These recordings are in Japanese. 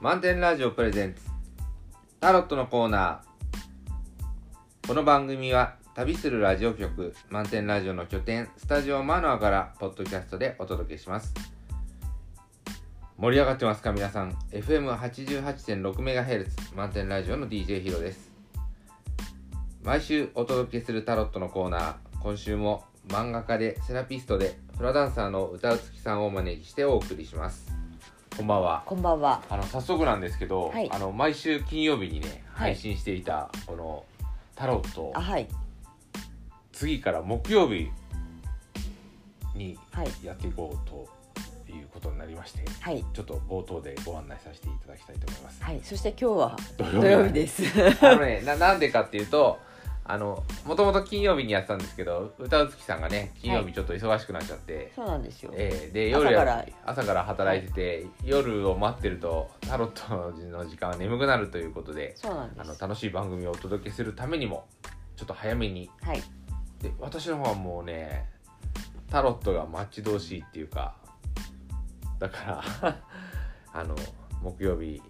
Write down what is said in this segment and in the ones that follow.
満点ラジオプレゼンツ。タロットのコーナー。この番組は旅するラジオ局満点ラジオの拠点スタジオマノアからポッドキャストでお届けします。盛り上がってますか皆さん。FM88.6MHz 満点ラジオの DJ ヒロです。毎週お届けするタロットのコーナー。今週も漫画家でセラピストでフラダンサーの歌うつきさんをお招きしてお送りします。こんばんはこんばんは。あの早速なんですけど、はいあの毎週金曜日にねはい配信していたこのタロットをあ、はい。次から木曜日にはい。やっていこうということになりましてはい。ちょっと冒頭でご案内させていただきたいと思います。はい。そして今日は土土曜日です。あのねななんでかっていうとあのもともと金曜日にやってたんですけど歌うつきさんがね金曜日ちょっと忙しくなっちゃって、そうなんですよ。えーで夜や朝から朝から働いてて、夜を待ってるとタロットの時間は眠くなるということでそうなんです。あの楽しい番組をお届けするためにもちょっと早めにはい。で私の方はもうねタロットが待ち遠しいっていうかだから あの木曜日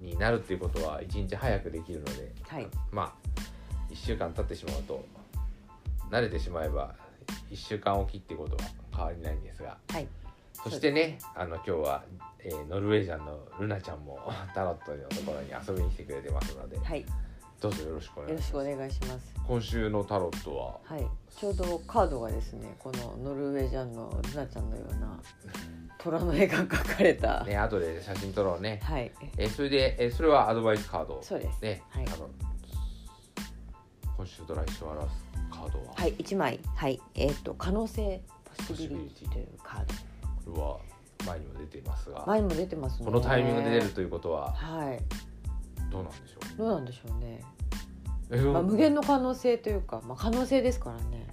になるっていうことは一日早くできるのではい。まあ1週間経ってしまうと慣れてしまえば1週間おきってことは変わりないんですがはい。そしてねあの今日は、えーノルウェージャンのルナちゃんも タロットのところに遊びに来てくれてますのではい。よどうぞよろしくお願いろしますしくお願いします。今週のタロットは？はい。ちょうどカードがですね、このノルウェージャンのルナちゃんのような 虎の絵が描かれた。ね後で写真撮ろうねはい。えーそれで、えーそれはアドバイスカード？そうです。ね、はいあの今週と来週を表すカードは、はい。一枚。はい。えっ、と可能性ポシビリティというカード。これは前にも出ていますが、前にも出てますね。このタイミングで出るということははい。どうなんでしょう？どうなんでしょうね。えーまあ無限の可能性というか、まあ可能性ですからね。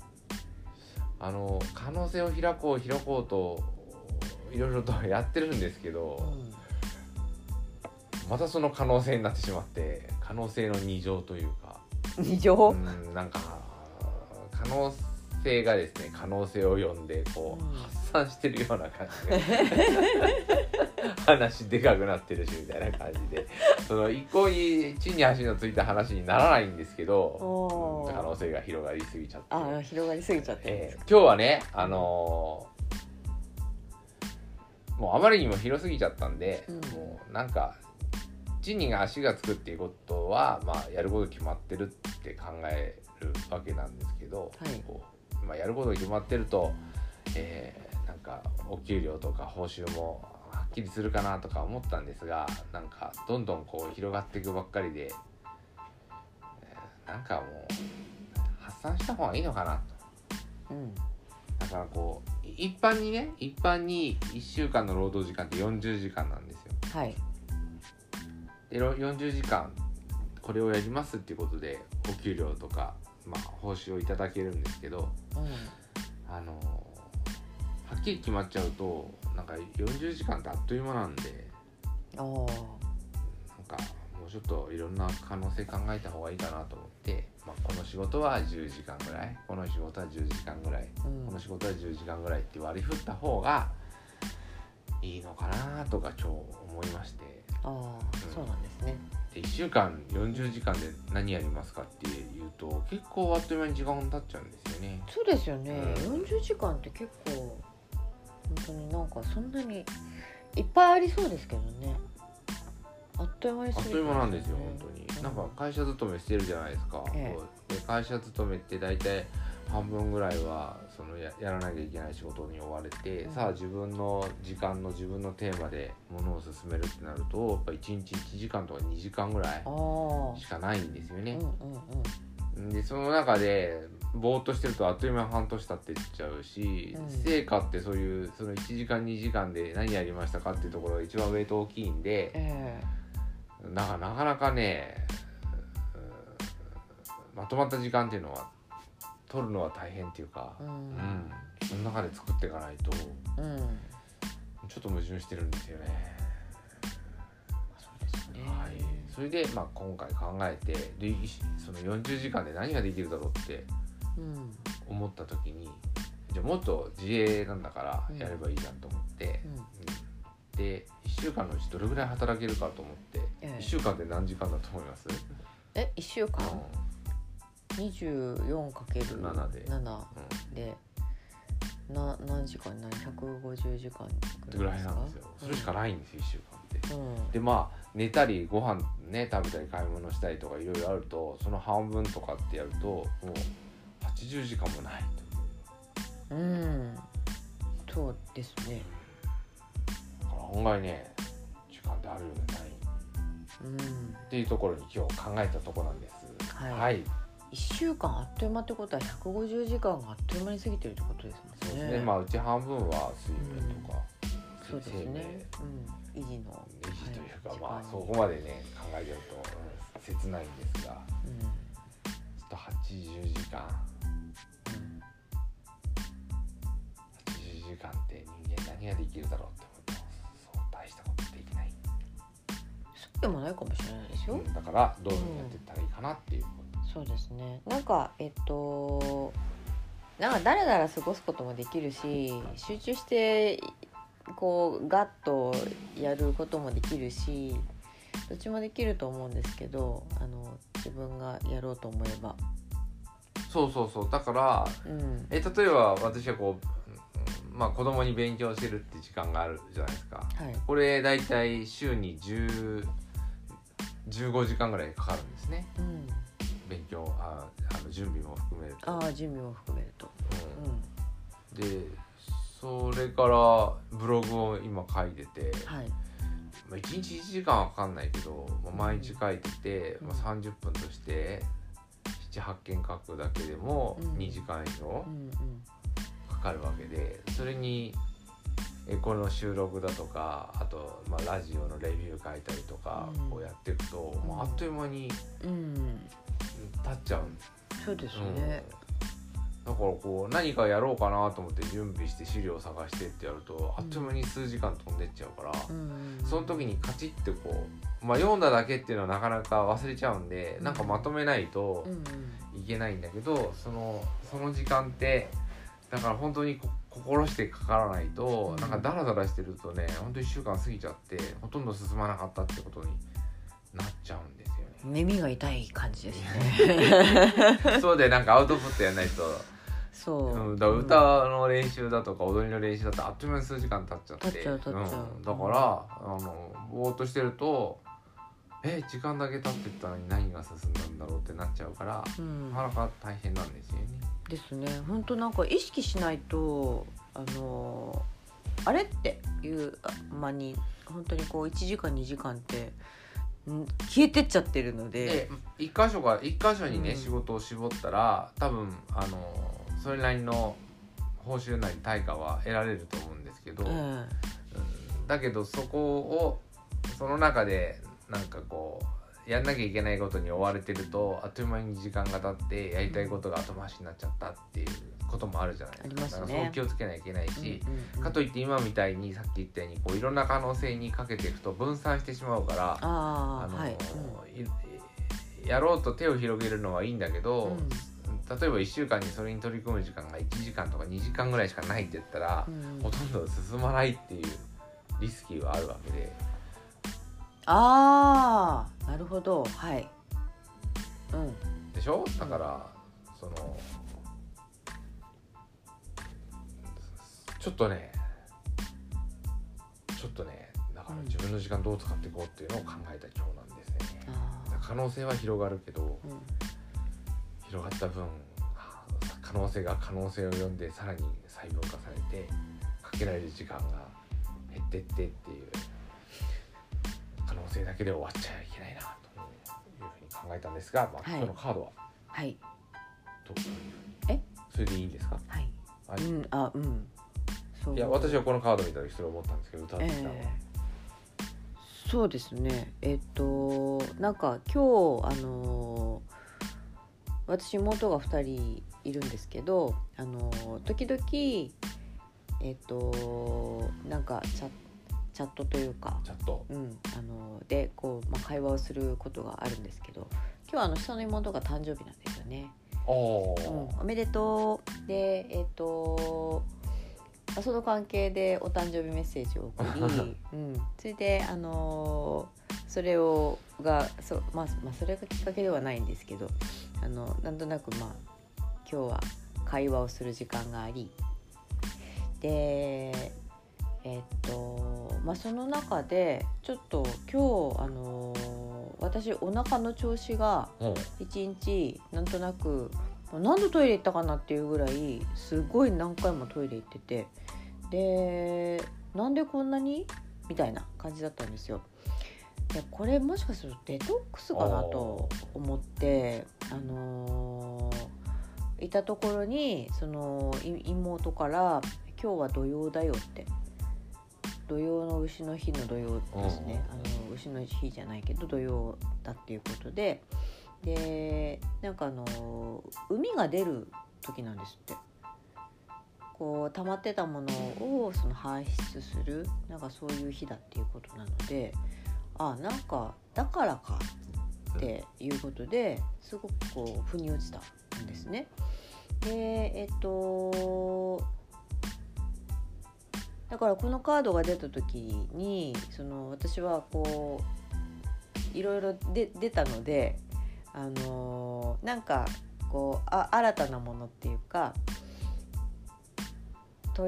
あの可能性を開こう開こうといろいろとやってるんですけうど、ん。またその可能性になってしまって可能性の二乗というか二乗。うんなんか可能性がですね可能性を呼んでこう、うん。発散してるような感じで。話でかくなってるしみたいな感じで。その一向に地に足のついた話にならないんですけどおー。可能性が広がりすぎちゃって、ああ広がりすぎちゃってえー今日はねあのーもうあまりにも広すぎちゃったんで、うん。もうなんか地に足がつくっていうことは、まあ、やること決まってるって考えるわけなんですけど、はいこうまあ、やることが決まってると、えーなんかお給料とか報酬もはっきりするかなとか思ったんですがなんかどんどんこう広がっていくばっかりで、えーなんかもう発散した方がいいのかなと。うんだからこうい一般にね一般に1週間の労働時間って40時間なんですよ。はい40時間これをやりますっていうことでお給料とか、まあ、報酬をいただけるんですけどうあのはっきり決まっちゃうとなんか40時間ってあっという間なんでなんかもうちょっといろんな可能性考えた方がいいかなと思って、まあ、この仕事は10時間ぐらいこの仕事は10時間ぐらいうん。この仕事は10時間ぐらいって割り振った方がいいのかなとか今日思いましてあーそうなんですね。で1週間40時間で何やりますかっていうと結構あっという間に時間経っちゃうんですよね。そうですよね、うん。40時間って結構本当になんかそんなにいっぱいありそうですけどね。あっという間にあっという間なんですよね本当に、うんなんか会社勤めしてるじゃないですか、ええ。で会社勤めって大体半分ぐらいはそのややらなきゃいけない仕事に追われて、うん。さあ自分の時間の自分のテーマでものを進めるってなるとやっぱ1日1時間とか2時間ぐらいしかないんですよね。うん、うんうん。でその中でぼーっとしてるとあっという間に半年経っていっちゃうし、うん。成果ってそういうその1時間2時間で何やりましたかっていうところが一番ウェイト大きいんでえ。なんかなかなかねうんまとまった時間っていうのは取るのは大変っていうかえ、ううん。ん、その中で作っていかないとうん。ちょっと矛盾してるんですよね。そうですね。はい、それで、まあ、今回考えてでいその40時間で何ができるだろうってうん。思った時にじゃあもっと自営なんだからうん。やればいいじゃんと思って、うん。うん。で1週間のうちどれぐらい働けるかと思って、ええ。1週間って何時間だと思います、え一週間？う二十四かける7で。七。んでな何時間何百五十時間ぐらいなんですよ。それしかないんですよ1週間って。うん。でまあ寝たりご飯ね食べたり買い物したりとかいろいろあるとその半分とかってやるともう80時間もないと。うん。そうですね。だから案外ね時間ってあるようでない。うん。っていうところに今日考えたところなんです。はい。はい、一週間あっという間ってことは百五十時間があっという間に過ぎてるってことですもんね。そうですね。まあうち半分は睡眠とか、そうですね。うん。維持の。維持というか、はい。まあそこまでね考えてると、うん切ないんですがうん。ちょっと80時間。うん80時間って人間何ができるだろうって思うとそう大したことできない、そうでもないかもしれないですよ、うんだからどういうふうにやっていったらいいかなっていうこそうですね。なんかえっとなんかだらだら過ごすこともできるし集中してこうガッとやることもできるしどっちもできると思うんですけどあの自分がやろうと思えば、とそうそうそう。だからうん、え例えば私はこううんまあ子供に勉強してるって時間があるじゃないですか。はい。これ大体週に10 15時間ぐらいかかるんですね。うん、勉強ああの準備も含めると、ああ準備も含めると、うん、でそれからブログを今書いてて、うん、はい。まあ、1日1時間はかかんないけど、まあ、毎日書いてて、うん。まあ、30分として78件書くだけでもうん。2時間以上うんうん。かかるわけでそれにえこの収録だとかあと、まあ、ラジオのレビュー書いたりとかうん。こうやっていくと、んもうあっという間にうん。経っちゃうん。そうですうん。ね、だからこう何かやろうかなと思って準備して資料探してってやるとあっという間に数時間飛んでっちゃうから、うん。その時にカチッてこう、まあ、読んだだけっていうのはなかなか忘れちゃうんで、うん。なんかまとめないといけないんだけどそのその時間ってだから本当にこ心してかからないと、うん。なんかダラダラしてるとね本当1週間過ぎちゃってほとんど進まなかったってことになっちゃうんですよね。耳が痛い感じですね。そうでなんかアウトプットやらないと、そう、うん、だ歌の練習だとか踊りの練習だとあっという間に数時間経っちゃって。経っちゃう経っちゃう。うんだからあのぼーっとしてるとえ時間だけ経ってったのに何が進んだんだろうってなっちゃうから、うん。なかなか大変なんですよね。ですね。本当なんか意識しないとあのあれっていう間に本当にこう1時間2時間ってん消えてっちゃってるので。で一箇所が一箇所にね、うん。仕事を絞ったら多分あのそれなりの報酬なり対価は得られると思うんですけど、え。うんだけどそこをその中でなんかこうやんなきゃいけないことに追われてるとあっという間に時間が経ってやりたいことが後回しになっちゃったっていうこともあるじゃないですか。ね。だからそう気をつけなきゃいけないえし、うんうんうん。かといって今みたいにさっき言ったようにこういろんな可能性にかけていくと分散してしまうからあのはい、いやろうと手を広げるのはいいんだけうん。ど、例えば1週間にそれに取り組む時間が1時間とか2時間ぐらいしかないって言ったらう、ん。ほとんど進まないっていうリスキーはあるわけでああなるほど。はい。うん。でしょ？だから、そのちょっとねちょっとねだから自分の時間どう使っていこうっていうのを考えた今日なんですね。あ可能性は広がるけどーうん。広がった分可能性が可能性を呼んでさらに細分化されてかけられる時間が減ってってっていう可能性だけで終わっちゃいけないなというふうに考えたんですが、まあ、はい。今日のカードは？はい。どういう？ふうにえ？それでいいんですか？はい。はいうんあうん。そう。いや私はこのカード見た時それ思ったんですけど歌ってきたのは、えそうですね。えっとなんか今日あの私妹が2人いるんですけどあの時々えっとなんかチャチャットというか、ちょっとうん、あのでこう、まあ、会話をすることがあるんですけど今日はあの下の妹が誕生日なんですよね。おうん、おめでとう。でえっ、とあその関係でお誕生日メッセージを送り、うん、それであのーそれをがそう、まあ、まあそれがきっかけではないんですけどあのなんとなくまあ今日は会話をする時間がありでえっとまあその中でちょっと今日あのー私お腹の調子がうん一日なんとなく何度トイレ行ったかなっていうぐらいすごい何回もトイレ行っててでなんでこんなに？みたいな感じだったんですよ。でこれもしかするとデトックスかなと思ってあのーいたところにそのい妹から「今日は土曜だよ」って土曜の牛の日の土曜ですね。あの牛の日じゃないけど土曜だっていうことで。でなんかあの海が出る時なんですって。こう溜まってたものをその排出するなんかそういう日だっていうことなので。あなんかだからかっていうことですごくこう腑に落ちたんですね。でえっとだからこのカードが出た時にその私はこういろいろで出たのであのなんかこうあ新たなものっていうかと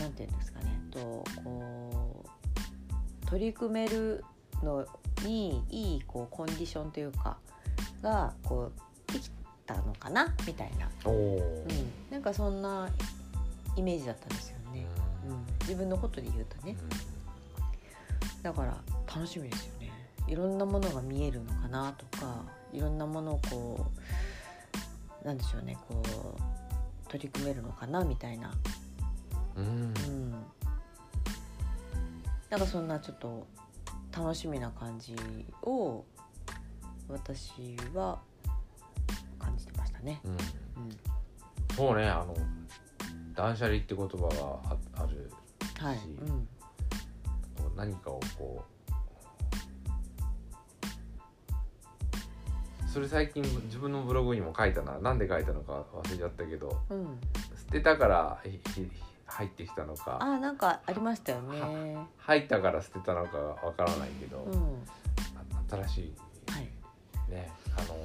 なんていうんですかねとこう取り組めるのにいいこうコンディションというかがこうできたのかなみたいな、うん、なんかそんなイメージだったんですよ自分のことで言うとね。だから楽しみですよね。いろんなものが見えるのかなとかいろんなものをこうなんでしょうねこう取り組めるのかなみたいな、うん。うん、なんかそんなちょっと楽しみな感じを私は感じてましたね。うん。うん。そうねあの断捨離って言葉がああるはい、しうん。こう何かをこうそれ最近自分のブログにも書いたな。なんで書いたのか忘れちゃったけど。うん、捨てたから入ってきたのか。あなんかありましたよね。入ったから捨てたのかわからないけど、うん、あ新しい。はい、ねあの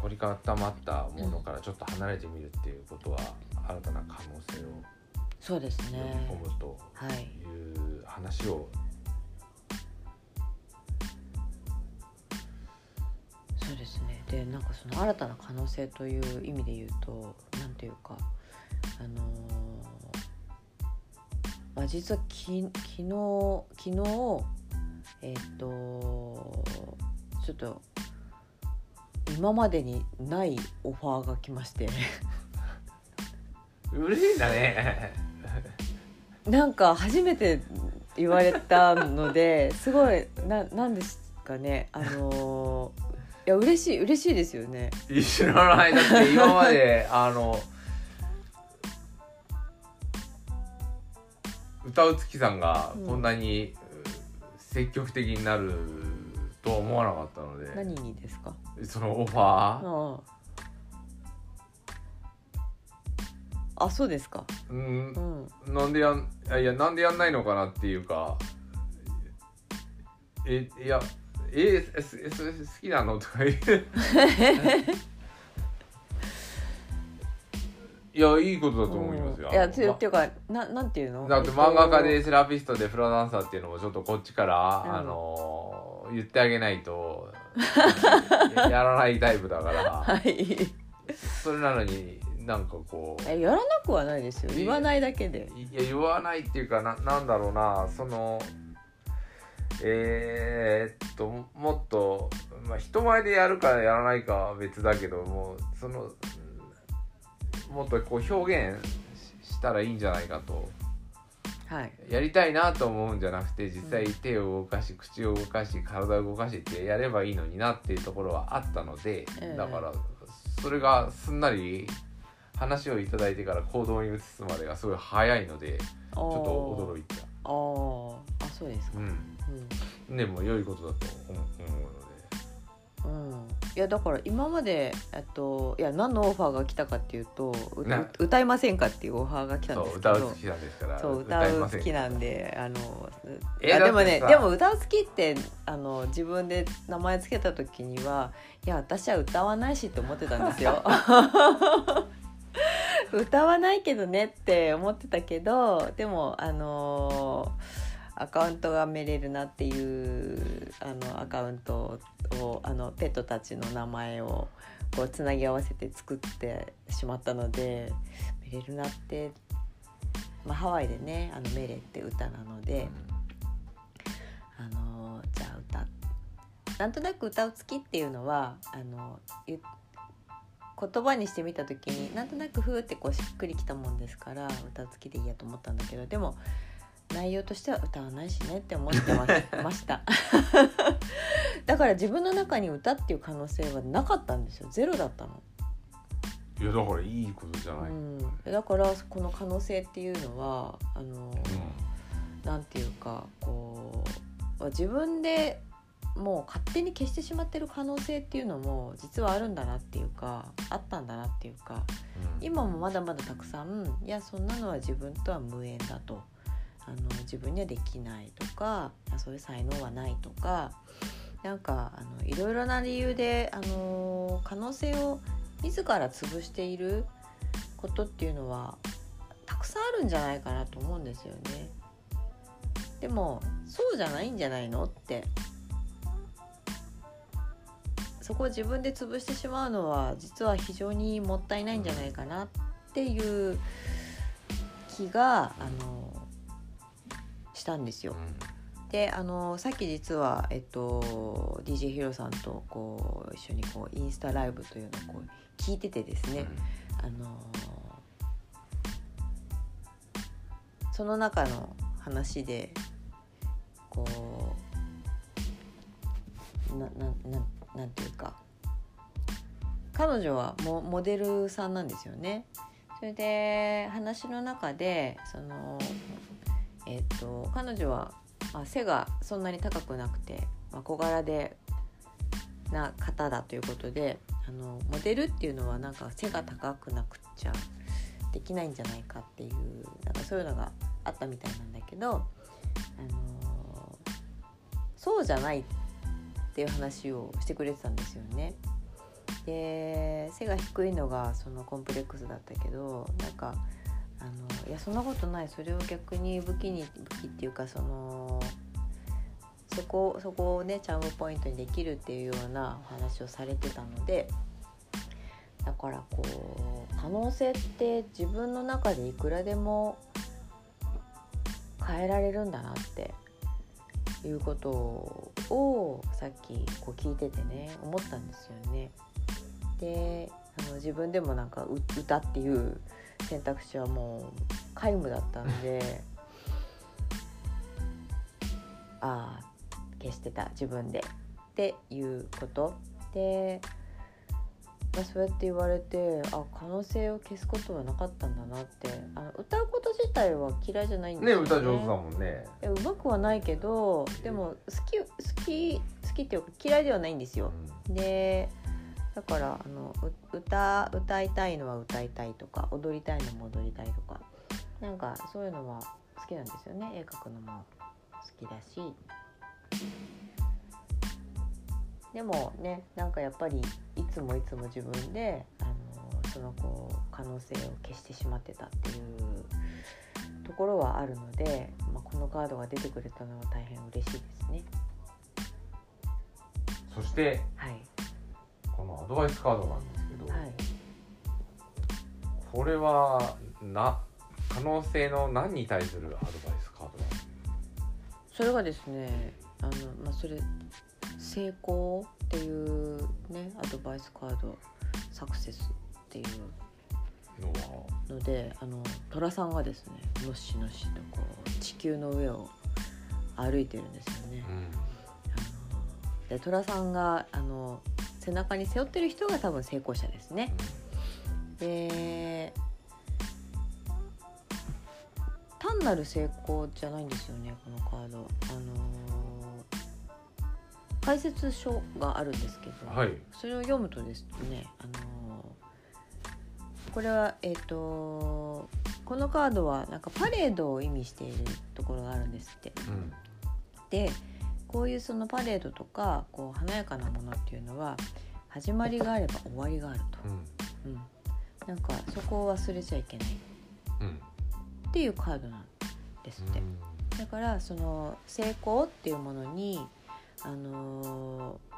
凝り固まったものからちょっと離れてみるっていうことは、新たな可能性をそうですね。込むとはい、いう話を、そうですね。で、なんかその新たな可能性という意味で言うと、なんていうか、あのーまあ実はき昨日昨日えっ、とちょっと今までにないオファーが来まして。嬉しいんだねなんか初めて言われたので すごいななんですかね。あのー いや嬉しい嬉しいですよね。知らないだって今まで あの歌う月さんがこんなに積極的になるとは思わなかったので、何にですか？そのオファーあそうですか。うん。うん。なんでやんあいやなんでやんないのかなっていうか。えいやええすす好きなの？とか言う。いやいいことだと思いますよ、うん。いやっていうかななんていうの？だって漫画家でセラピストでフラダンサーっていうのもちょっとこっちから、うん。あの言ってあげないと やらないタイプだから。はい。それなのになんかこう。えやらなくはないですよ。言わないだけで。いや言わないっていうかななんだろうな。そのえー、っともっと、まあ、人前でやるかやらないかは別だけどもそのうんもっとこう表現ししたらいいんじゃないかと。はい。やりたいなと思うんじゃなくて実際手を動かし口を動かし体を動かしってやればいいのになっていうところはあったので、ええ。だからそれがすんなり話をいただいてから行動に移すまでがすごい早いのでちちょょっと驚いた。あー。あそうですか、うん。うん。でも良いことだと思うので。うん、いやだから今までえっといや何のオファーが来たかっていうとうなう歌いませんかっていうオファーが来たんですけど。歌う好きなんですから。そう歌いう好きなんであのえいやでもねでも歌う好きってあの自分で名前つけた時にはいや私は歌わないしって思ってたんですよ。歌わないけどねって思ってたけどでもあのアカウントが見れるなっていうあのアカウントをあのペットたちの名前をこうつなぎ合わせて作ってしまったので見れるなって、まあ、ハワイでねあのメレって歌なので、あのじゃあ歌なんとなく歌う好きっていうのはあのゆ言葉にしてみた時になんとなくふーってこうしっくりきたもんですから歌う好きでいいやと思ったんだけどでも内容としては歌わないしねって思ってまました。だから自分の中に歌っていう可能性はなかったんですよ。ゼロだったの、いやだからいいことじゃない、うん、だからこの可能性っていうのはあの、なんていうかこう自分でもう勝手に消してしまってる可能性っていうのも実はあるんだなっていうかあったんだなっていうかうん今もまだまだたくさんいやそんなのは自分とは無縁だとあの自分にはできないとかあそういう才能はないとかなんかあのいろいろな理由であの可能性を自ら潰していることっていうのはたくさんあるんじゃないかなと思うんですよね。でもそうじゃないんじゃないのってそこを自分で潰してしまうのは実は非常にもったいないんじゃないかなっていう気があのしたんですよ。であのさっき実は、えっと、DJ ヒロさんとこう一緒にこうインスタライブというのをこう聞いててですね、あのその中の話でこうななななんていうか彼女はモモデルさんなんですよね。それで話の中でその、えっと彼女は、あ、背がそんなに高くなくて、まあ、小柄でな方だということであのモデルっていうのはなんか背が高くなくっちゃできないんじゃないかっていうなんかそういうのがあったみたいなんだけど、あのそうじゃないっっていう話をしてくれてたんですよね。で背が低いのがそのコンプレックスだったけどなんかあのいやそんなことないそれを逆に武器に武器っていうかそのそこそこをねチャームポイントにできるっていうようなお話をされてたのでだからこう可能性って自分の中でいくらでも変えられるんだなっていうことをさっきこう聞いててね思ったんですよね。であの自分でもなんかう歌っていう選択肢はもう皆無だったんで ああ消してた自分でっていうことで、まあ、そうやって言われてあ可能性を消すことはなかったんだなって。あの歌うこと自体は嫌いじゃないんですね。よ歌上手だもんね。うまくはないけどでも好き好き好きっていうか嫌いではないんですよ。でだからあのう歌歌いたいのは歌いたいとか踊りたいのも踊りたいとかなんかそういうのは好きなんですよね。絵描くのも好きだしでもねなんかやっぱりいつもいつも自分であのそのこう可能性を消してしまってたっていうところはあるので、まあ、このカードが出てくれたのは大変嬉しいですね。そしてはい、このアドバイスカードなんですけど、はい。これはな可能性の何に対するアドバイスカードそれがですねあの、まあ、それ成功っていうねアドバイスカードサクセスっていうのであの寅さんがですねのっしのっしとこう地球の上を歩いてるんですよね。うんで寅さんがあの背中に背負ってる人が多分成功者ですね。で単なる成功じゃないんですよねこのカード。あの解説書があるんですけど、はい。それを読むとですね、あのこれはえっ、とこのカードはなんかパレードを意味しているところがあるんですって。うん。でこういうそのパレードとかこう華やかなものっていうのは始まりがあれば終わりがあると、うん。うん、なんかそこを忘れちゃいけない。うん。っていうカードなんですって。だからその成功っていうものに、あのー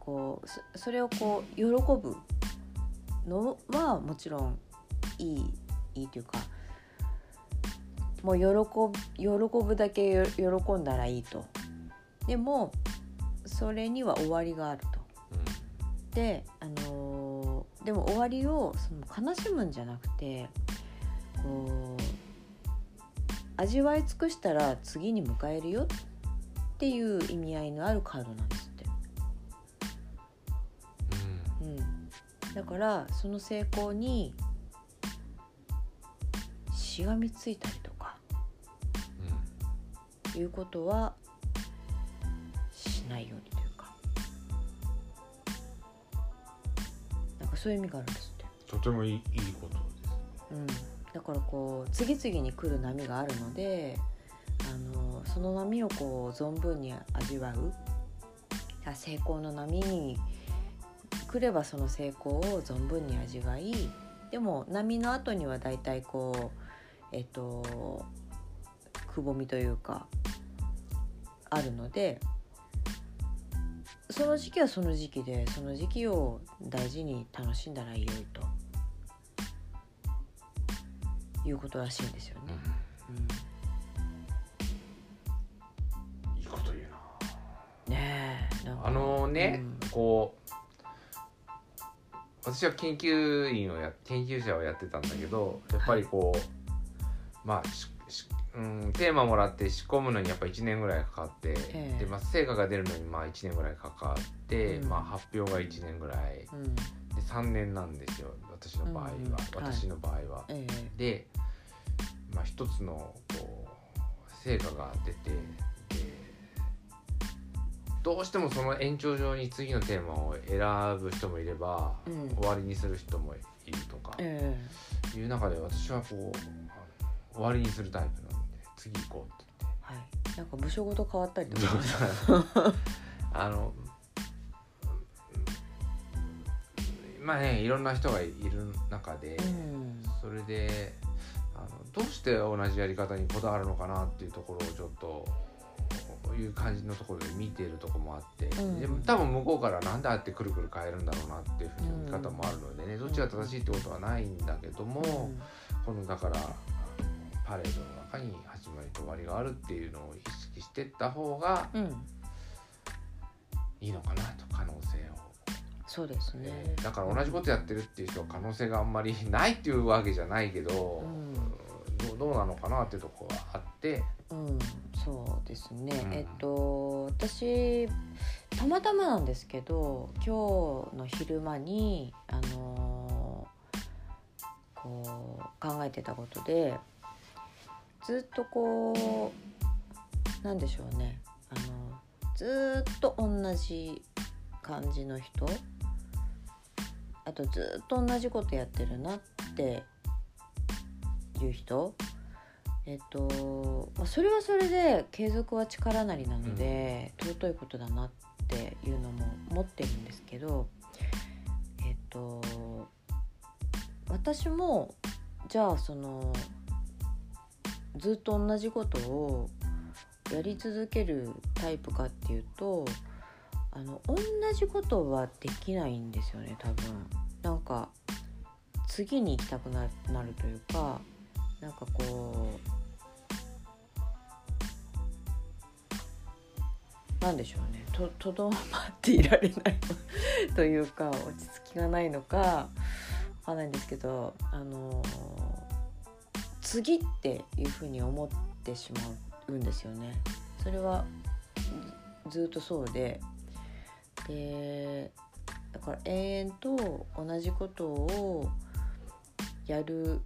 こうそれをこう喜ぶのはもちろんいいいいというかもう喜ぶ喜ぶだけ喜んだらいいとでもそれには終わりがあると。で、あのーでも終わりをその悲しむんじゃなくてこう味わい尽くしたら次に迎えるよっていう意味合いのあるカードなんですって、うん。うん、だからその成功にしがみついたりとかいうことはしないようにというか。なんかそういう意味があるんですって。とてもいいいいことですうん、だからこう次々に来る波があるのであのその波をこう存分に味わうあ成功の波に来ればその成功を存分に味わいでも波の後にはだいたいこうえっとくぼみというかあるのでその時期はその時期でその時期を大事に楽しんだらいいよいと。いうことらしいんですよね。ねあのね、うん。こう私は研究員をや研究者をやってたんだけどやっぱりこう、まあししうん、テーマもらって仕込むのにやっぱ1年ぐらいかかって、ええ。でまあ、成果が出るのにまあ1年ぐらいかかって、うん。まあ、発表が1年ぐらい。うん。で3年なんですよ私の場合は、うん。私の場合は。えで、まあ、一つのこう成果が出てでどうしてもその延長上に次のテーマを選ぶ人もいれば、うん。終わりにする人もいるとかええ。いう中で私はこう終わりにするタイプなんで次行こうってえはい。なんか部署ごと変わったりと言か。っ てあのまあねいろんな人がいる中で、うん。それであのどうして同じやり方にこだわるのかなっていうところをちょっという感じのところで見ているところもあって、うん。でも多分向こうからなんであってくるくる変えるんだろうなっていうふうな見方もあるのでね、どっちが正しいってことはないんだけども、このだからパレードの中に始まりと終わりがあるっていうのを意識してった方がうん、うん、いいのかなと可能性を。そうですね。え。ーだから同じことやってるっていう人は可能性があんまりないっていうわけじゃないけど、うん。どうどうなのかなっていうところがあって、うん、そうですね。うんえっと私たまたまなんですけど今日の昼間にあのこう考えてたことでずっとこうなんでしょうねあのずっと同じ感じの人あとずっと同じことやってるなっていう人えっとまあそれはそれで継続は力なりなので、尊いことだなっていうのも思ってるんですけどえっと私もじゃあそのずっと同じことをやり続けるタイプかっていうとあの同じことはできないんですよね多分。なんか次に行きたくななるというかなんかこうなんでしょうねととどまっていられないというか落ち着きがないのかわかんないんですけどあの次っていうふうに思ってしまうんですよね。それはずっとそうででだから延々と同じことをやる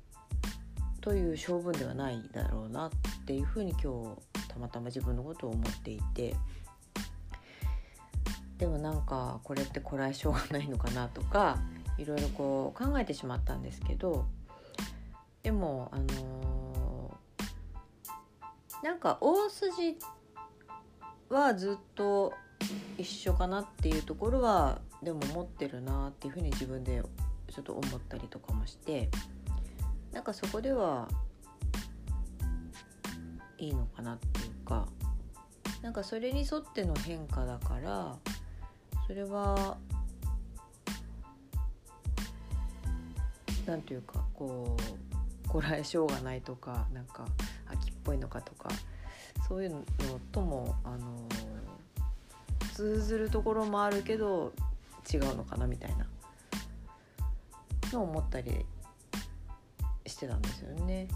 という性分ではないだろうなっていうふうに今日たまたま自分のことを思っていてでもなんかこれってこらえ性がないのかなとかいろいろこう考えてしまったんですけどでもあのーなんか大筋はずっと一緒かなっていうところはでも持ってるなっていうふうに自分でちょっと思ったりとかもしてなんかそこではいいのかなっていうかなんかそれに沿っての変化だからそれはなんていうかこうこらえ性がないとかなんか秋っぽいのかとかそういうのともあの通ずるところもあるけど違うのかなみたいなのを思ったりしてたんですよね。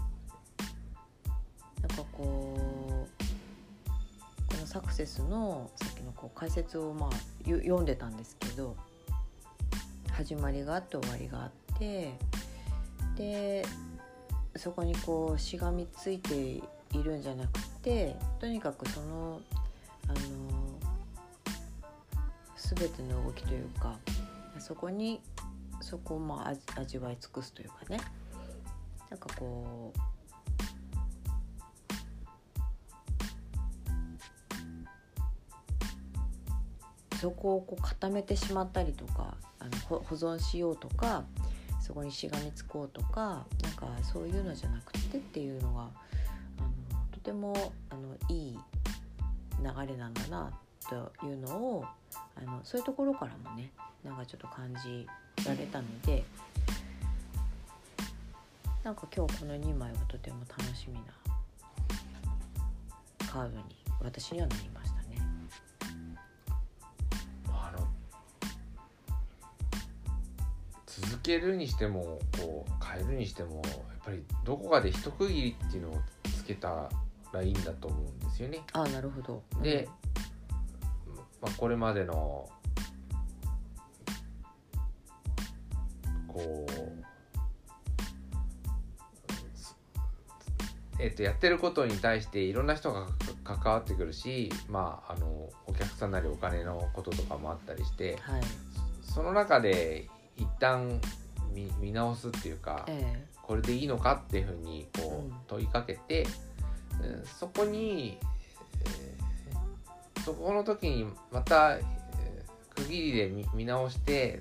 なんかこうサクセスのさっきのこう解説をまあ読んでたんですけど始まりがあって終わりがあってでそこにこうしがみついているんじゃなくてとにかくそのあの全ての動きというかそこにそこをまあ味味わい尽くすというかね。なんかこうそこをこう固めてしまったりとかあの保存しようとかそこにしがみつこうとかなんかそういうのじゃなくてっていうのがあのとてもあのいい流れなんだなというのをあのそういうところからもねなんかちょっと感じられたのでなんか今日この2枚はとても楽しみなカードに私にはなりました。けるにしてもこう変えるにしてもやっぱりどこかで一区切りっていうのをつけたらいいんだと思うんですよね。ああなるほど。で、まあ、これまでのこうえっとやってることに対していろんな人が関わってくるし、まあ、あのお客さんなりお金のこととかもあったりしてはい。その中で一旦見見直すっていうか、えこれでいいのかっていうふうにこう問いかけて、うんそこに、えーそこの時にまた、えー区切りで見見直して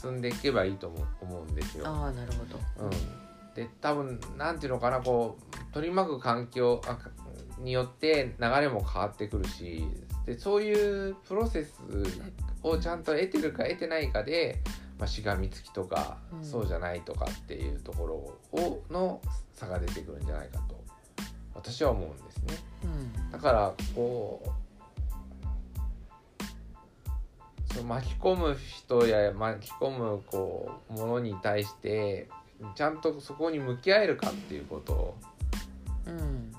進んでいけばいいと思う思うんですえよ。ああなるほど。うん、で多分なんていうのかなこう取り巻く環境あかによって流れも変わってくるしでそういうプロセスをちゃんと得てるか得てないかで、まあ、しがみつきとか、うん。そうじゃないとかっていうところをの差が出てくるんじゃないかと私は思うんですね。うん。だからこうその巻き込む人や巻き込むこうものに対してちゃんとそこに向き合えるかっていうこと。をうん。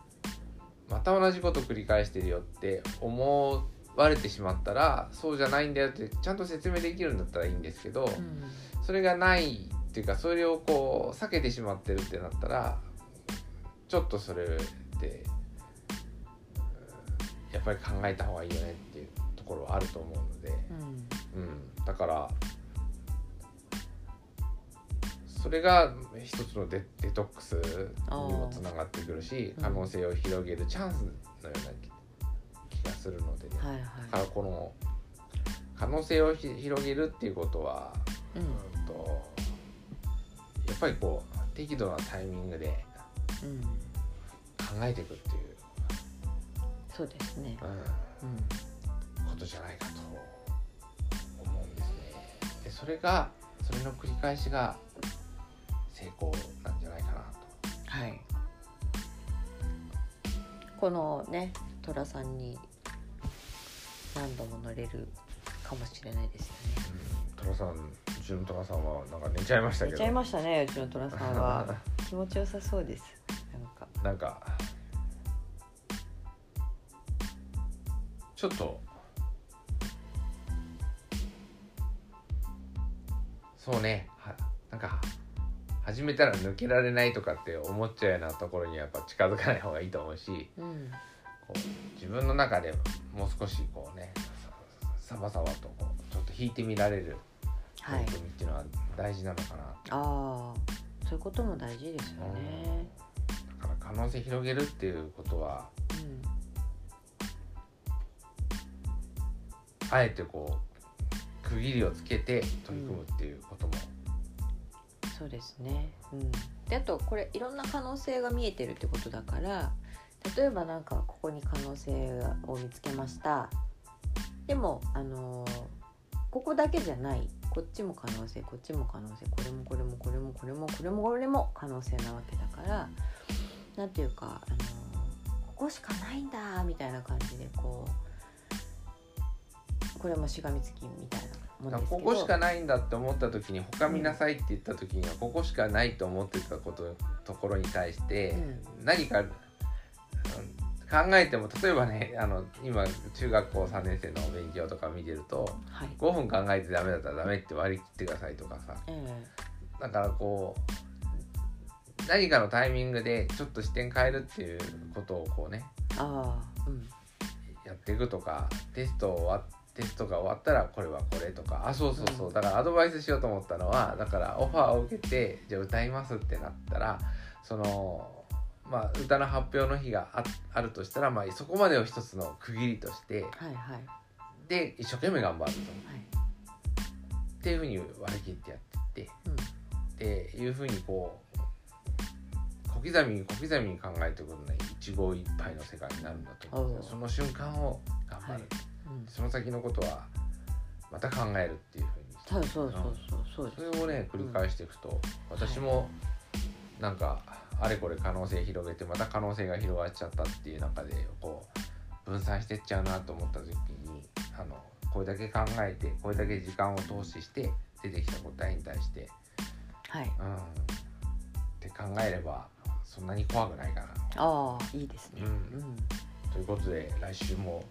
また同じこと繰り返してるよって思われてしまったらそうじゃないんだよってちゃんと説明できるんだったらいいんですけど、うん。それがないっていうかそれをこう避けてしまってるってなったらちょっとそれでうんやっぱり考えた方がいいよねっていうところはあると思うので、うん。うん、だからそれが一つのデデトックスにもつながってくるしうん。可能性を広げるチャンスのような気がするのでね。はいだからこの可能性をひ広げるっていうことはうんうんとやっぱりこう適度なタイミングでうん考えていくっていう、そうですね。うん、うんことじゃないかと思うんですね。でそれがそれの繰り返しが成功なんじゃないかなと。はい。このね寅さんに何度も乗れるかもしれないですよね。うん、トラさんうちのトラさんはなんか寝ちゃいましたけど。寝ちゃいましたねうちの寅さんは。気持ちよさそうです。なんか。なんかちょっとそうね。はなんか始めたら抜けられないとかって思っちゃうようなところにはやっぱ近づかない方がいいと思うし。うんこう自分の中でもう少しこうねさサバサバとこうちょっと引いてみられる取り組みっていうのは大事なのかな、ああそういうことも大事ですよねだから可能性広げるっていうことはうんあえてこう区切りをつけて取り組むっていうことも、そうですね。うん、であとこれいろんな可能性が見えてるってことだから例えばなんかここに可能性を見つけました。でもあのここだけじゃない。こっちも可能性こっちも可能性これもこれもこれもこれもこれもこれも可能性なわけだからなんていうか、あのここしかないんだみたいな感じでこうこれもしがみつきみたいなここしかないんだって思った時に他見なさいって言った時にはここしかないと思ってたことところに対して何か、考えても例えばねあの今中学校3年生の勉強とか見てるとはい、5分考えてダメだったらダメって割り切ってくださいとかさ。えだからこう何かのタイミングでちょっと視点変えるっていうことをこうねあうん。やっていくとかテスト終わテストが終わったらこれはこれとかあそうそうそう、うん。だからアドバイスしようと思ったのはだからオファーを受けてじゃあ歌いますってなったらそのまあ歌の発表の日がああるとしたら、まあ、そこまでを一つの区切りとしてはいはい。で一生懸命頑張ると。はい。っていうふうに割り切ってやってってうん。っていうふうにこう小刻みに小刻みに考えていくことね一期一会の世界になるんだと思うその瞬間を頑張る、はい。うん。その先のことはまた考えるっていうふうにそうそうそうそうそうそれをね繰り返していくと、私もなんかあれこれ可能性広げてまた可能性が広がっちゃったっていう中でこう分散してっちゃうなと思った時にあのこれだけ考えてこれだけ時間を投資して出てきた答えに対してはい。うん。って考えればそんなに怖くないかな。ああいいですね。ううん。んということで来週も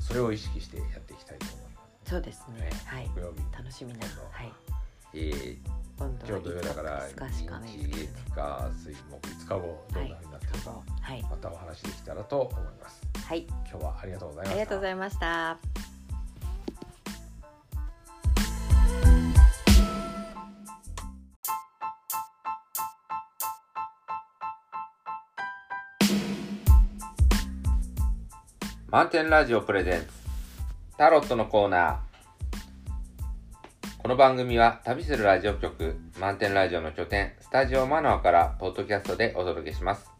それを意識してやっていきたいと思います。そうですね。はい。木曜日。楽しみなはい。えー今度今日土曜だから日月火水木5日後どんなふうになってるか、はい。またお話できたらと思います。はい。今日はありがとうございました。ありがとうございました。満点ラジオプレゼンツタロットのコーナーこの番組は旅するラジオ局満点ラジオの拠点スタジオマナーからポッドキャストでお届けします。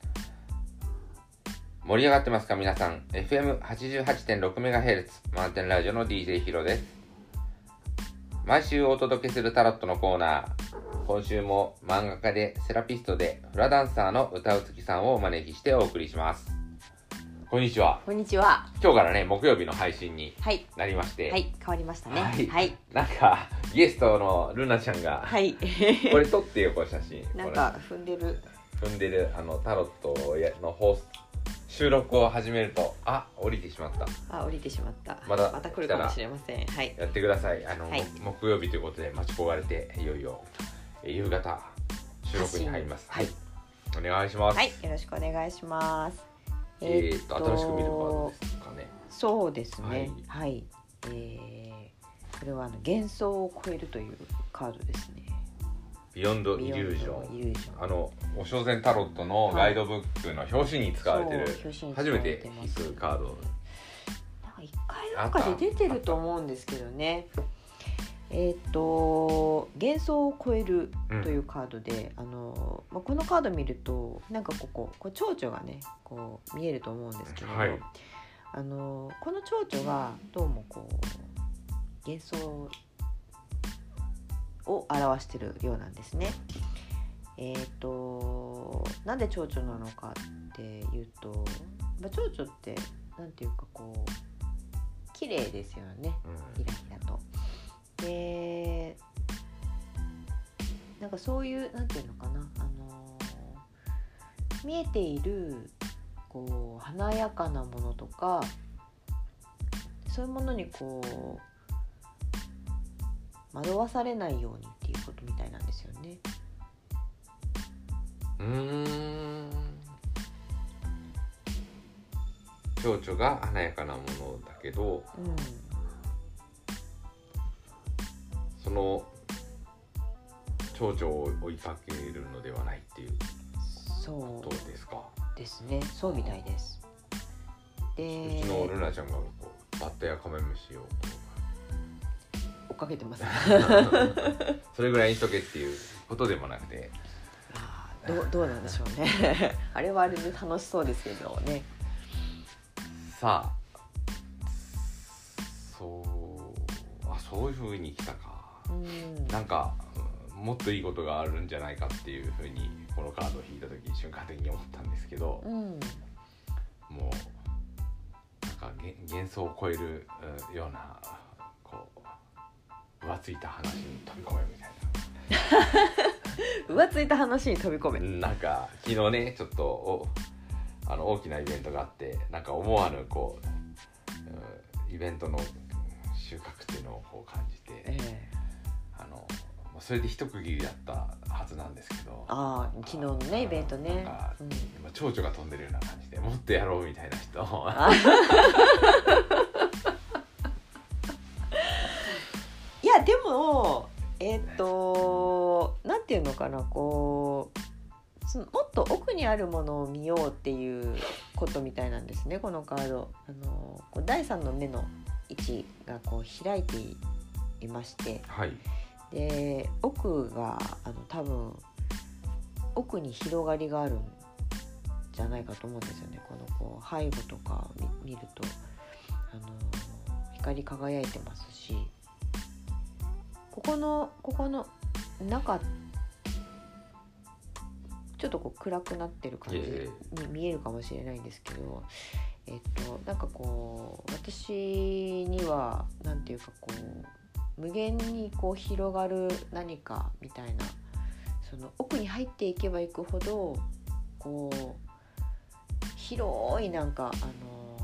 盛り上がってますか皆さん？FM88.6MHz 満点ラジオの DJ ヒロです。毎週お届けするタロットのコーナー。今週も漫画家でセラピストでフラダンサーの歌うつきさんをお招きしてお送りします。こんにちは。こんにちは。今日からね木曜日の配信にはい。なりまして、はい。変わりましたね。はい。はい。なんかゲストのルナちゃんが、はい。これ撮ってよこれ写真。なんか踏んでる。これ。踏んでるあのタロットやの放送収録を始めるとあ降りてしまった。あ降りてしまった。また来るかもしれません。はい。やってください。あの、はい。も木曜日ということで待ち焦がれていよいよえ夕方収録に入ります。はい。お願いします、はい。よろしくお願いしますえー、っと新しく見るカードですかね。そうですね。ははい、えー、これはあの幻想を超えるというカードですね。ビヨンドイリュージョンあのお正禅タロットのガイドブックの表紙に使われてる、そう表紙に使わ初めれて引くカード。なんか一回なんかで出てると思うんですけどねえっ、と幻想を超えるというカードで、あのまあ、このカード見るとなんかこここう蝶々がねこう見えると思うんですけど、はいあのこの蝶々がどうもこう幻想を表してるようなんですね。えっ、となんで蝶々なのかっていうと、まあ、蝶々ってなんていうかこう綺麗ですよねうんひらひらと。でなんかそういうなんていうのかな、あの見えているこう華やかなものとかそういうものにこう惑わされないようにっていうことみたいなんですよね。うーん蝶々が華やかなものだけどうん、その蝶々を追いかけるのではないっていう。そことうですか？ですね。そうみたいです。うでちのルナちゃんがこうバッタやカメムシを追っかけてます。それぐらいにしとけっていうことでもなくて。どうどうなんでしょうね。あれはあれで楽しそうですけどね。さあそうあそういうふうに来たか。うんなんかうんもっといいことがあるんじゃないかっていうふうにこのカードを引いた時瞬間的に思ったんですけどうん。もうなんかげ幻想を超えるうんようなこう浮ついた話に飛び込めみたい 浮ついた話に飛び込めななんか昨日ねちょっとおあの大きなイベントがあってなんか思わぬこう、うんイベントの収穫っていうのをこう感じて、えそれで一区切りだったはずなんですけど。ああ昨日のねイベントね。なうん。今蝶々が飛んでるような感じでもっとやろうみたいな人。あ いやでもえっ、となんていうのかなこうもっと奥にあるものを見ようっていうことみたいなんですねこのカード。あの第三の目の位置がこう開いていまして。はいで奥があの多分奥に広がりがあるんじゃないかと思うんですよね。このこう背後とか見見ると。あの光り輝いてますし。ここのここの中ちょっとこう暗くなってる感じえ。に見えるかもしれないんですけど、えっとなんかこう私にはなんていうかこう無限にこう広がる何かみたいなその奥に入っていけばいくほどこう広いなんかあの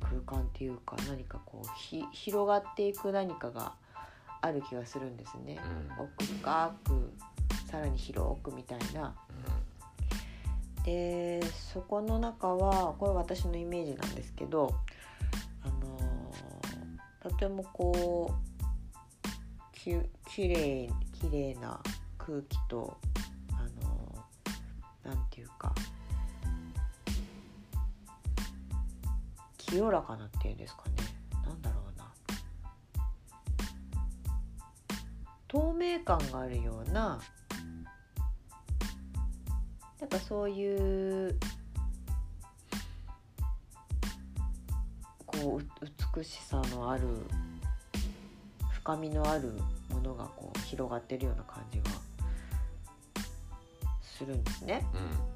空間っていうか何かこうひ広がっていく何かがある気がするんですね。うん。奥深くさらに広くみたいな。でそこの中はこれ私のイメージなんですけど、あのーとてもこうききれいきれいな空気と、あのなんていうか清らかなっていうんですかね。なんだろうな。透明感があるようななんかそういうこう美しさのある深みのあるものがこう広がってるような感じがするんですね。うん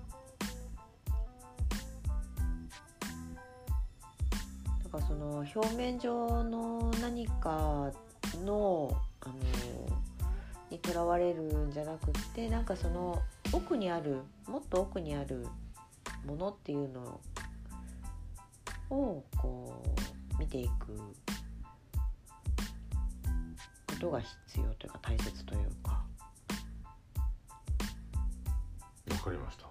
だからその表面上の何かのあのにとらわれるんじゃなくてなんかその奥にあるもっと奥にあるものっていうのをこう見ていくことが必要というか大切というか、わかりました。う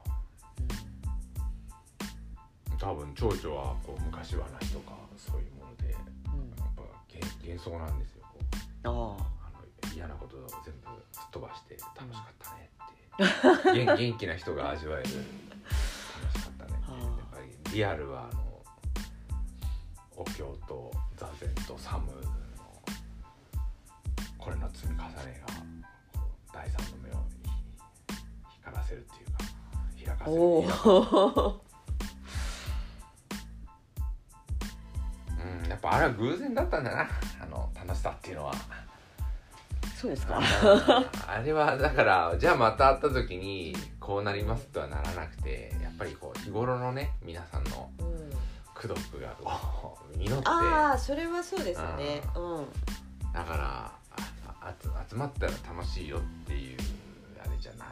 多分蝶々はこう昔話とかそういうものでやっんうん、ぱ幻幻想なんですよああ。嫌なことを全部すっ飛ばして楽しかったねって、元元気な人が味わえる楽しかったねって。はあ。やっぱりリアルはあのお経と座禅とサムのこれの積み重ねが第三の目をひ光らせるっていうか開かせるお開かおうんやっぱあれは偶然だったんだなあの楽しさっていうのは。そうですか。あれはだからじゃあまた会った時にこうなりますとはならなくてやっぱりこう日頃のね皆さんのうん功徳がこう実ってああそれはそうですね。うん。だからあ集集まったら楽しいよっていうあれじゃない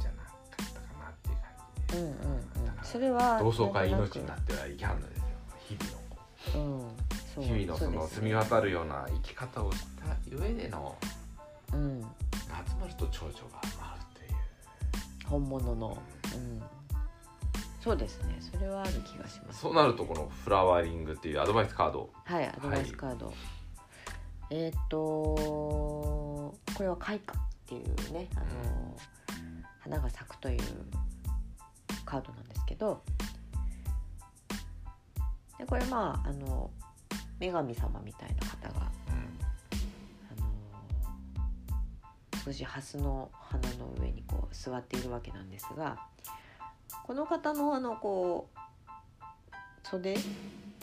じゃなかったかなっていう感じで、うんうんうん。だからそれは同窓会命になってはいかんのですよ日々のこうん。うそう日々のその澄み渡るような生き方をした上でのうん。集まると蝶々が回るという。本物の。うん。そうですね。それはある気がします。そうなるとこのフラワーリングっていうアドバイスカード。はいアドバイスカード、えーっ、とこれは開花っていうねあの、花が咲くというカードなんですけど。でこれまああの女神様みたいな方があの少し蓮の花の上にこう座っているわけなんですがこの方のあのこう袖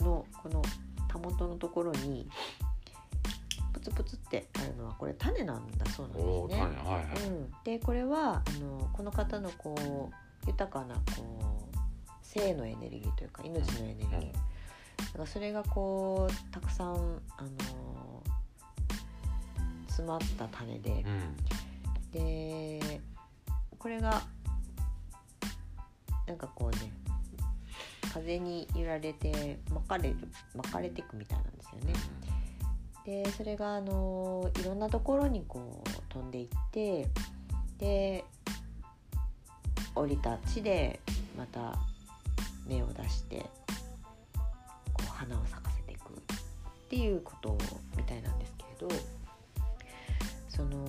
のこのたもとのところにプツプツってあるのはこれ種なんだそうなんですね。種はいはい、うん、でこれはあのこの方のこう豊かなこう性のエネルギーというか命のエネルギー、うん。だからそれがこうたくさんあの詰まった種で。うん。でこれがなんかこうね風に揺られて巻かれる巻かれてくみたいなんですよね。でそれがあのいろんなところにこう飛んでいってで降りた地でまた芽を出してこう花を咲かせていくっていうことみたいなんですけれどその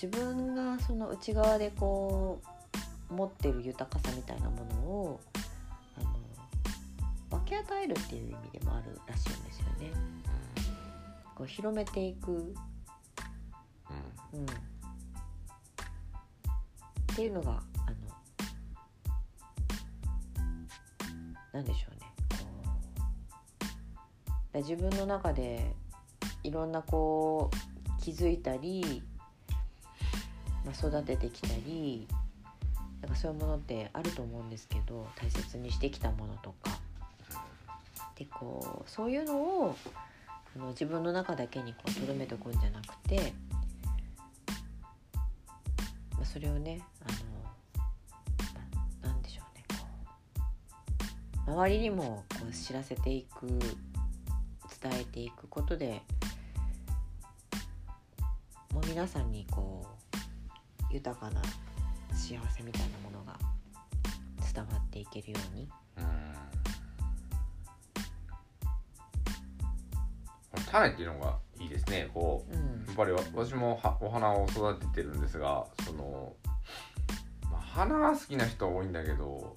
自分がその内側でこう持ってる豊かさみたいなものをあの分け与えるっていう意味でもあるらしいんですよね。こう広めていく、うん、っていうのがあのなんでしょうね。こうだ自分の中でいろんなこう気づいたり、まあ、育ててきたりなんかそういうものってあると思うんですけど大切にしてきたものとか。でこうそういうのをあの自分の中だけにこう留めておくんじゃなくて、まあ、それをねあのなんでしょうねこう周りにもこう知らせていく伝えていくことでもう皆さんにこう豊かな幸せみたいなものが伝わっていけるように。種っていうのがいいですね。こううん。やっぱりわ私もはお花を育ててるんですがその、まあ、花が好きな人は多いんだけど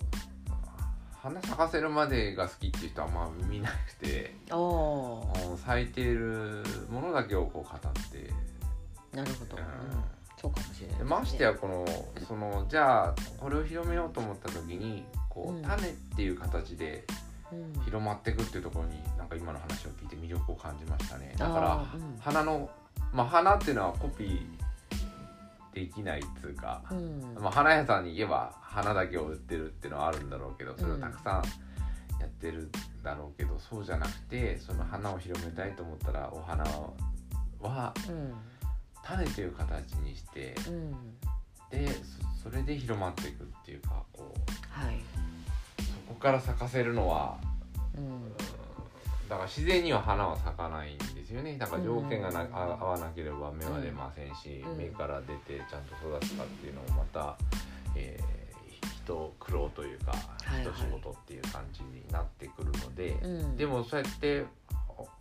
花咲かせるまでが好きっていう人はあんま見なくて咲いているものだけをこう語って、なるほど、ううんそうかもしれないね。ましてやこのそのじゃあこれを広めようと思った時にこう、うん。種っていう形でうん。広まっていくっていうところになんか今の話を聞いて魅力を感じましたね。だから花のまあ花っていうのはコピーできないっつうか、うん。まあ、花屋さんに行けば花だけを売ってるっていうのはあるんだろうけどそれをたくさんやってるんだろうけど、そうじゃなくてその花を広めたいと思ったらお花はうん種という形にしてうんでそそれで広まっていくっていうかこうはい。そこから咲かせるのはうん。だから自然には花は咲かないんですよね。だから条件がな、うん。あ合わなければ芽は出ませんし、うん。芽から出てちゃんと育つかっていうのもまた、えー人苦労というか、はい。人仕事っていう感じになってくるので、うん。でもそうやって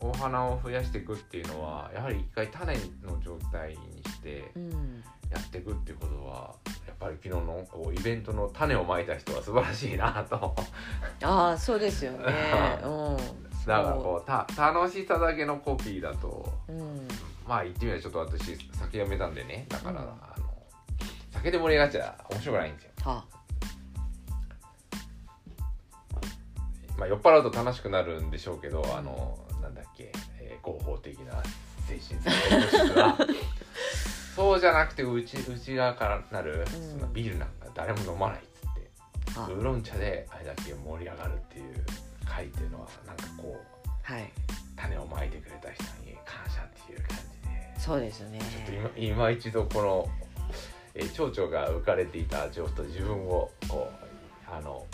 おお花を増やしていくっていうのはやはり一回種の状態にしてうん。やっていくっていうことはやっぱり昨日のこうイベントの種をまいた人は素晴らしいなと。ああそうですよね。うん。だからこうた楽しさだけのコピーだとううん。まあ言ってみればちょっと私酒やめたんでね。だから、うん。あの酒で盛り上がっちゃ面白くないんですよ。あ。まあ酔っ払うと楽しくなるんでしょうけどあのなんだっけ、えー合法的な精神性の物質はそうじゃなくて内内側からなる、うん。そのビールなんか誰も飲まないっつってあ。ウーロン茶であれだけ盛り上がるっていう会っていうのはなんかこうはい。種をまいてくれた人に感謝っていう感じで。そうですね。ちょっと今今一度この、えー、蝶々が浮かれていた情と自分をこうあの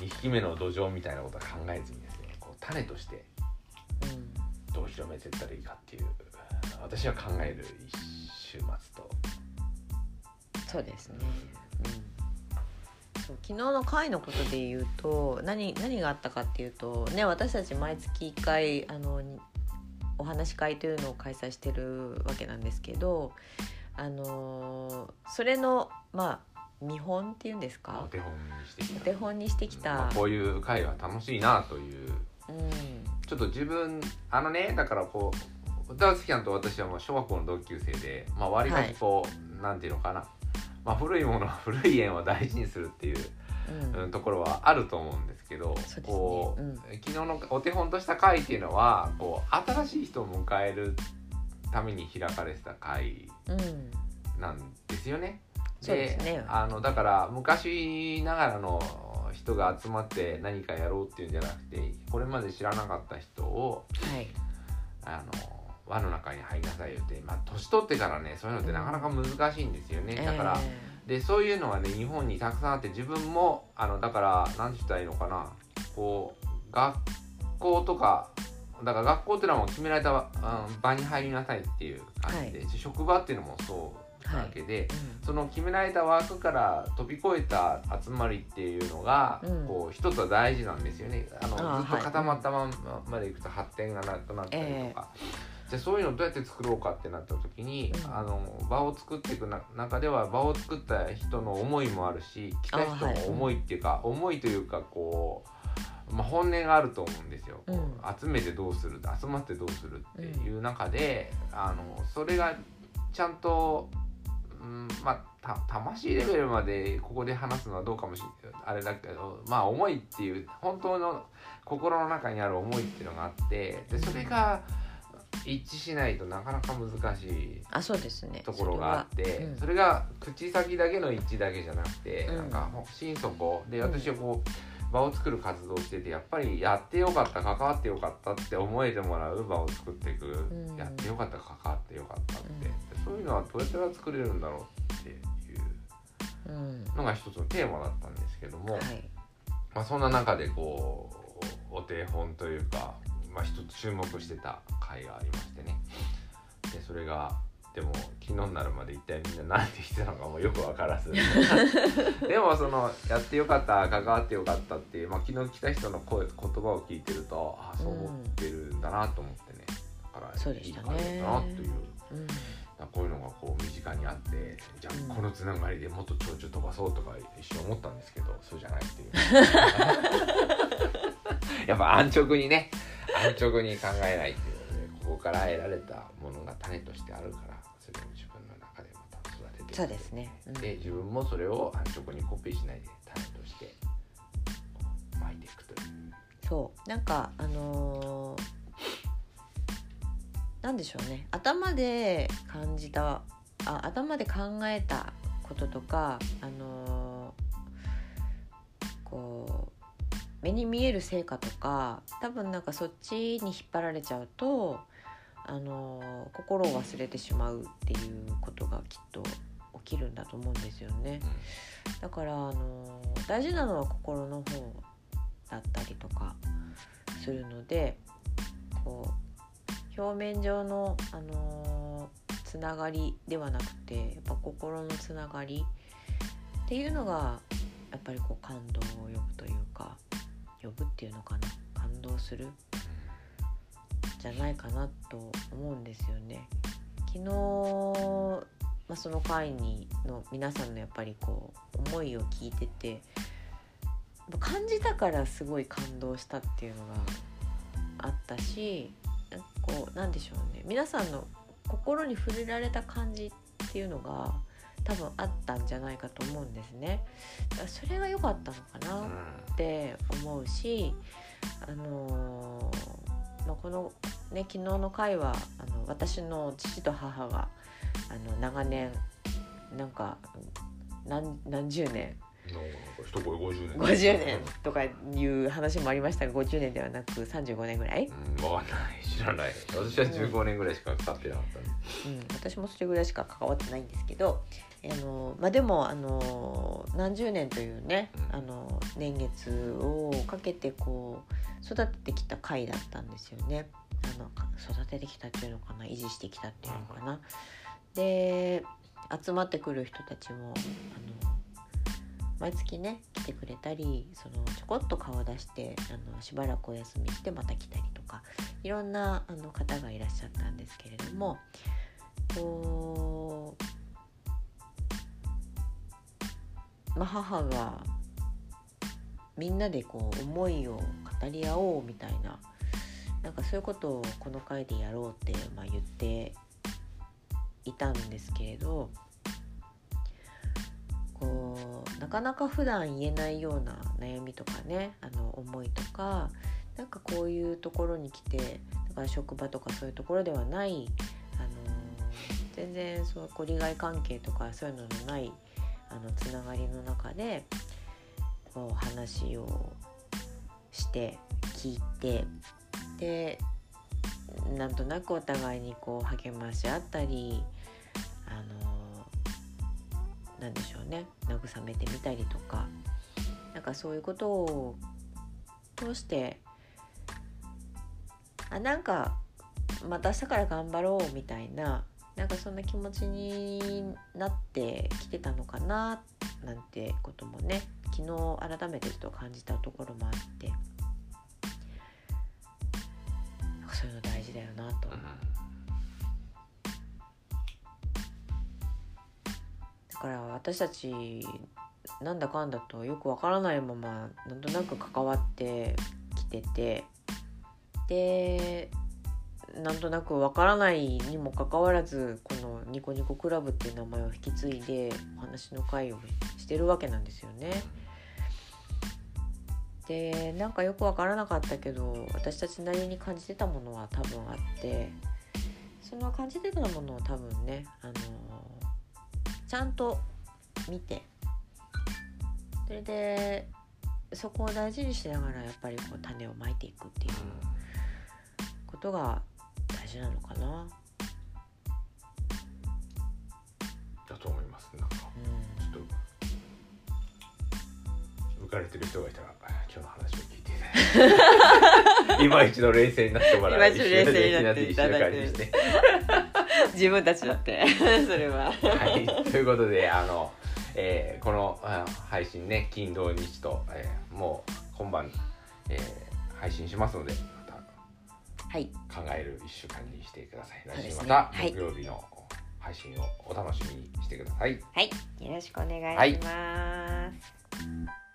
2匹目の土壌みたいなことは考えずにですねこう種としてうんどう広めていったらいいかっていう私は考える一週末と、そうですね。うん。そう昨日の会のことで言うと何何があったかっていうとね私たち毎月1回あのお話し会というのを開催してるわけなんですけどあのそれのまあ見本っていうんですか？お手本にしてきた。まあこういう会は楽しいなという。うんちょっと自分あのねだからこう歌月ちゃんと私はもう小学校の同級生でまあ割かしこう、なんていうのかな。まあ古いもの 古い縁を大事にするっていう、うん。うんところはあると思うんですけどねこう、うん。昨日のお手本とした会っていうのはこう新しい人を迎えるために開かれてた会うん。なんですよね。そうですね。あのだから昔ながらの人が集まって何かやろうっていうんじゃなくてこれまで知らなかった人をはい。あの輪の中に入りなさいよって、まあ、年取ってからねそういうのってなかなか難しいんですよね、だからでそういうのはね日本にたくさんあって自分もあのだから何て言ったらいいのかな。こう学校とかだから学校っていうのはもう決められた、うん場に入りなさいっていう感じで、職場っていうのもそうなわけで、うん。その決められた枠から飛び越えた集まりっていうのが、うん。こう一つは大事なんですよね。あのずっと固まったまんままでいくと発展がなくなったりとか、じゃあそういうのをどうやって作ろうかってなった時に、うん。あの場を作っていくな中では場を作った人の思いもあるし来た人あーはいも思いっていうか、思いというかこう、まあ、本音があると思うんですよ、こううん。集めてどうする集まってどうするっていう中で、あのそれがちゃんとうんまあた魂レベルまでここで話すのはどうかもしれない。あれだけどまあ思いっていう本当の心の中にある思いっていうのがあってでそれが一致しないとなかなか難しいあそうですねところがあってそれはうん。それが口先だけの一致だけじゃなくて、うん。なんか心底。でうん私はこう場を作る活動をしててやっぱりやってよかった関わってよかったって思えてもらう場を作っていく、ん。やってよかった関わってよかったって、うん。でそういうのはどうやったら作れるんだろうっていううん。のが一つのテーマだったんですけども、はい。まあ、そんな中でこうお手本というか、まあ、一つ注目してた回がありましてね。でそれがでも昨日になるまで一体みんな何て言ってたのかもよく分からず。でもそのやってよかった関わってよかったっていう、まあ、昨日来た人の声言葉を聞いてるとああそう思ってるんだなと思ってね。だからいい回だったなという。うん。こういうのがこう身近にあってじゃうん。あこのつながりでもっと蝶々飛ばそうとか一瞬思ったんですけどそうじゃないっていう。やっぱ安直にね安直に考えないっていうのでここから得られたものが種としてあるからそれを自分の中でまた育てていく。そうですね。うん。で自分もそれを安直にコピーしないで種として巻いていくという。そう。なんかあのーなんでしょうね。頭で感じたあ頭で考えたこととかあのーこう目に見える成果とか多分なんかそっちに引っ張られちゃうとあのー心を忘れてしまうっていうことがきっと起きるんだと思うんですよね。だから、あのー大事なのは心の方だったりとかするのでこう表面上の、あのーつながりではなくてやっぱ心のつながりっていうのがやっぱりこう感動を呼ぶというか呼ぶっていうのかな。感動するじゃないかなと思うんですよね。昨日、まあ、その会にの皆さんのやっぱりこう思いを聞いてて感じたからすごい感動したっていうのがあったしなんかこうなんでしょうね皆さんの心に触れられた感じっていうのが多分あったんじゃないかと思うんですね。だからそれが良かったのかな、って思うし、あのーまあ、この、ね、昨日の回はあの私の父と母があの長年なんか何何十年なんか一声50年。50年とかいう話もありましたが50年ではなく35年ぐらい、うん、分かんない。知らない。私は15年ぐらいしか経ってなかったんで。うん、私もそれぐらいしか関わってないんですけどあの、まあ、でもあの何十年というねうんあの年月をかけてこう育ててきた回だったんですよね。あの育ててきたっていうのかな維持してきたっていうのかな。で集まってくる人たちもあの毎月ね来てくれたりそのちょこっと顔出してあのしばらくお休みしてまた来たりとかいろんなあの方がいらっしゃったんですけれどもこう、まあ、母がみんなでこう思いを語り合おうみたいななんかそういうことをこの回でやろうって、まあ、言っていたんですけれどこうなかなか普段言えないような悩みとかねあの思いとかなんかこういうところに来てだから職場とかそういうところではないあの全然そうこう利害関係とかそういうののないあのつながりの中でこう話をして聞いてでなんとなくお互いにこう励まし合ったりあのなんでしょうね慰めてみたりとかなんかそういうことを通してあなんかまた明日から頑張ろうみたいななんかそんな気持ちになってきてたのかななんてこともね昨日改めてちょっと感じたところもあって。そういうの大事だよなと。だから私たちなんだかんだとよくわからないままなんとなく関わってきてて。でなんとなくわからないにもかかわらずこのニコニコクラブっていう名前を引き継いでお話の会をしてるわけなんですよね。でなんかよくわからなかったけど私たちなりに感じてたものは多分あってその感じてたものを多分ね、あのちゃんと見てそれでそこを大事にしながらやっぱりこう種をまいていくっていうことが大事なのかな？だと思います。なんかうん。ちょっと浮かれてる人がいたら今日の話を聞いて。ね 今一度冷静になってもらう。今一度冷静になっていただいて自分たちだって。それは。はい。ということであの、えーこのあ配信ね金土日と、えーもう今晩、えー配信しますのではい、考える1週間にしてください。来週またはい。木曜日の配信をお楽しみにしてください、はい、よろしくお願いします。